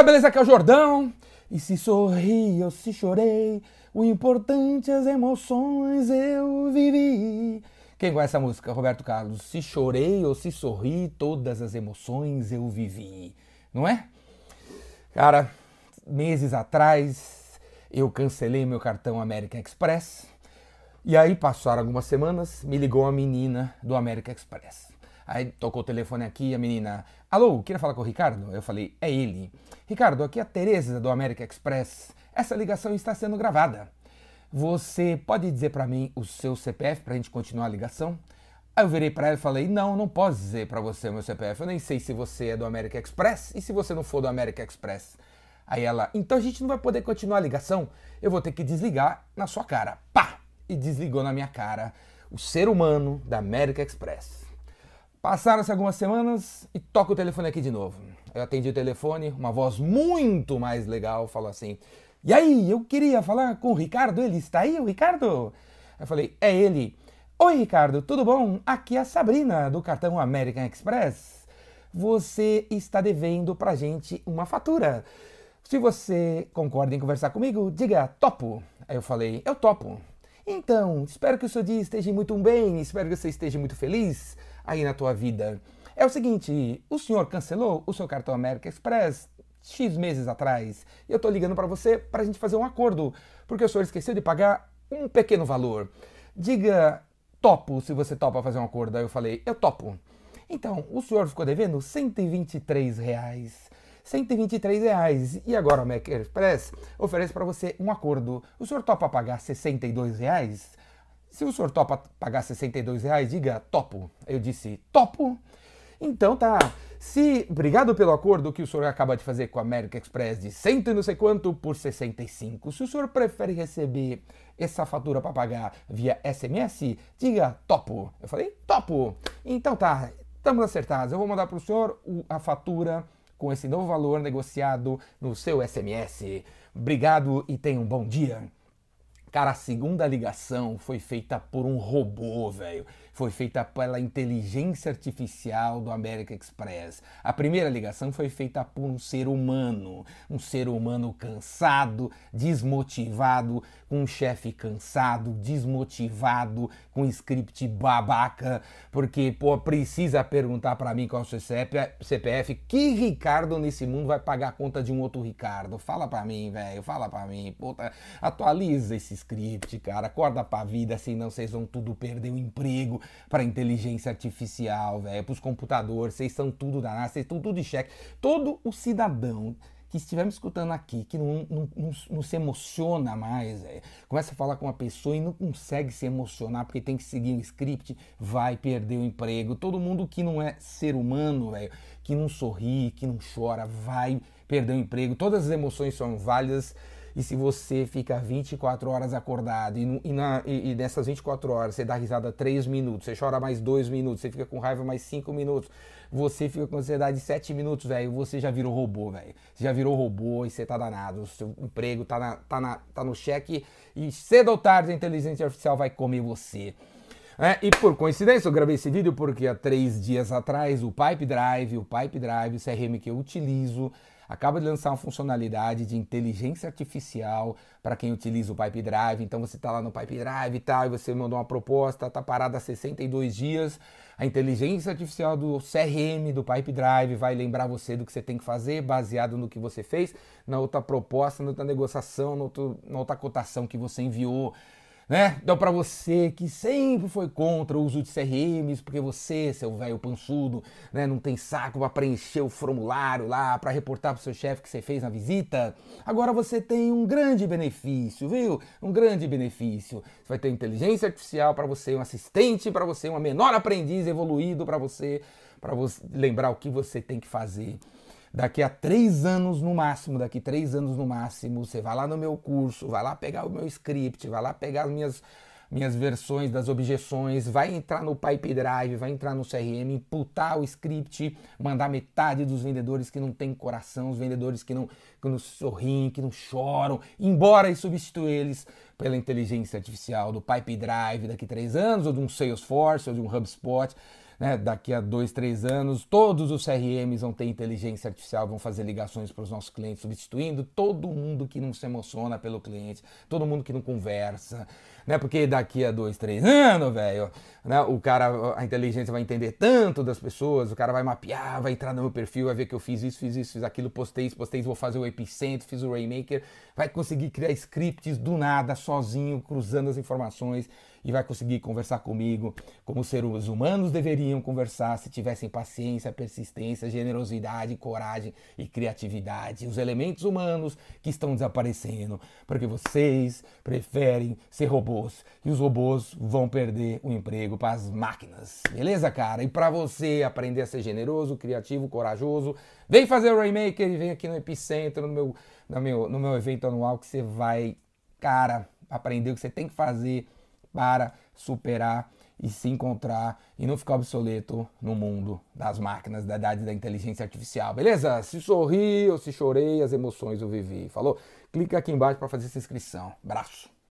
galera, beleza? Aqui é o Jordão. E se sorri ou se chorei, o importante as emoções eu vivi. Quem conhece essa música? Roberto Carlos. Se chorei ou se sorri, todas as emoções eu vivi. Não é? Cara, meses atrás eu cancelei meu cartão American Express. E aí passaram algumas semanas, me ligou a menina do American Express. Aí tocou o telefone aqui, a menina, alô, queria falar com o Ricardo? Eu falei, é ele. Ricardo, aqui é a Tereza do American Express. Essa ligação está sendo gravada. Você pode dizer para mim o seu CPF para a gente continuar a ligação? Aí eu virei para ela e falei, não, não posso dizer para você o meu CPF. Eu nem sei se você é do American Express e se você não for do American Express. Aí ela, então a gente não vai poder continuar a ligação. Eu vou ter que desligar na sua cara. Pá! E desligou na minha cara o ser humano da American Express. Passaram-se algumas semanas e toca o telefone aqui de novo. Eu atendi o telefone, uma voz muito mais legal falou assim: E aí, eu queria falar com o Ricardo, ele está aí, o Ricardo? Eu falei: É ele. Oi, Ricardo, tudo bom? Aqui é a Sabrina do cartão American Express. Você está devendo pra gente uma fatura. Se você concorda em conversar comigo, diga topo. Aí eu falei: Eu topo. Então, espero que o seu dia esteja muito bem, espero que você esteja muito feliz aí na tua vida. É o seguinte, o senhor cancelou o seu cartão American Express X meses atrás. E eu tô ligando para você para a gente fazer um acordo, porque o senhor esqueceu de pagar um pequeno valor. Diga topo se você topa fazer um acordo. Aí eu falei, eu topo. Então, o senhor ficou devendo 123 reais. 123 reais. E agora o Mac Express oferece para você um acordo. O senhor topa pagar 62 reais? Se o senhor topa pagar 62 reais, diga topo. Eu disse topo. Então tá. Se, obrigado pelo acordo que o senhor acaba de fazer com a American Express de cento e não sei quanto por 65. Se o senhor prefere receber essa fatura para pagar via SMS, diga topo. Eu falei topo. Então tá, estamos acertados. Eu vou mandar para o senhor a fatura com esse novo valor negociado no seu SMS. Obrigado e tenha um bom dia. Cara, a segunda ligação foi feita por um robô, velho. Foi feita pela inteligência artificial do American Express. A primeira ligação foi feita por um ser humano. Um ser humano cansado, desmotivado, com um chefe cansado, desmotivado, com um script babaca, porque, pô, precisa perguntar para mim qual é o seu CPF. Que Ricardo nesse mundo vai pagar a conta de um outro Ricardo? Fala para mim, velho. Fala para mim. Puta, atualiza esse script, cara. Acorda pra vida, senão vocês vão tudo perder o emprego pra inteligência artificial, velho, pros computadores. Vocês são tudo danados, vocês estão tudo de cheque. Todo o cidadão que estiver me escutando aqui, que não, não, não, não se emociona mais, começa a falar com uma pessoa e não consegue se emocionar porque tem que seguir um script, vai perder o emprego. Todo mundo que não é ser humano, véio, que não sorri, que não chora, vai perder o emprego. Todas as emoções são válidas e se você fica 24 horas acordado e, e, na, e, e nessas 24 horas você dá risada 3 minutos, você chora mais 2 minutos, você fica com raiva mais 5 minutos, você fica com ansiedade 7 minutos, velho, você já virou robô, velho. Você já virou robô e você tá danado. O seu emprego tá, na, tá, na, tá no cheque e cedo ou tarde a inteligência artificial vai comer você. É, e por coincidência, eu gravei esse vídeo porque há três dias atrás o Pipe Drive, o Pipe Drive, o CRM que eu utilizo, acaba de lançar uma funcionalidade de inteligência artificial para quem utiliza o Pipe Drive. Então você está lá no Pipe Drive e tal, e você mandou uma proposta, está parada há 62 dias. A inteligência artificial do CRM, do Pipe Drive, vai lembrar você do que você tem que fazer, baseado no que você fez, na outra proposta, na outra negociação, na outra, na outra cotação que você enviou né? Então, para você que sempre foi contra o uso de CRMs, porque você, seu velho pançudo, né, não tem saco para preencher o formulário lá, para reportar para seu chefe que você fez na visita, agora você tem um grande benefício, viu? Um grande benefício. Você vai ter inteligência artificial para você, um assistente para você, uma menor aprendiz evoluído para você, para você lembrar o que você tem que fazer. Daqui a três anos no máximo, daqui três anos no máximo, você vai lá no meu curso, vai lá pegar o meu script, vai lá pegar as minhas, minhas versões das objeções, vai entrar no Pipe Drive, vai entrar no CRM, imputar o script, mandar metade dos vendedores que não tem coração, os vendedores que não, que não sorriem, que não choram, embora e substituir eles pela inteligência artificial do Pipe Drive daqui três anos, ou de um Salesforce, ou de um HubSpot né, daqui a dois, três anos, todos os CRMs vão ter inteligência artificial, vão fazer ligações para os nossos clientes, substituindo todo mundo que não se emociona pelo cliente, todo mundo que não conversa, né? Porque daqui a dois, três anos, velho, né, o cara, a inteligência vai entender tanto das pessoas, o cara vai mapear, vai entrar no meu perfil, vai ver que eu fiz isso, fiz isso, fiz aquilo, postei isso, postei isso, vou fazer o epicentro, fiz o Rainmaker, vai conseguir criar scripts do nada, sozinho, cruzando as informações e vai conseguir conversar comigo como seres humanos deveriam conversar se tivessem paciência, persistência, generosidade, coragem e criatividade. Os elementos humanos que estão desaparecendo porque vocês preferem ser robôs e os robôs vão perder o emprego para as máquinas. Beleza, cara? E para você aprender a ser generoso, criativo, corajoso, vem fazer o Rainmaker e vem aqui no Epicentro, no meu, no meu, no meu evento anual que você vai, cara, aprender o que você tem que fazer para superar e se encontrar e não ficar obsoleto no mundo das máquinas, da idade da inteligência artificial, beleza? Se sorri ou se chorei, as emoções eu vivi. Falou? Clica aqui embaixo para fazer essa inscrição. Abraço.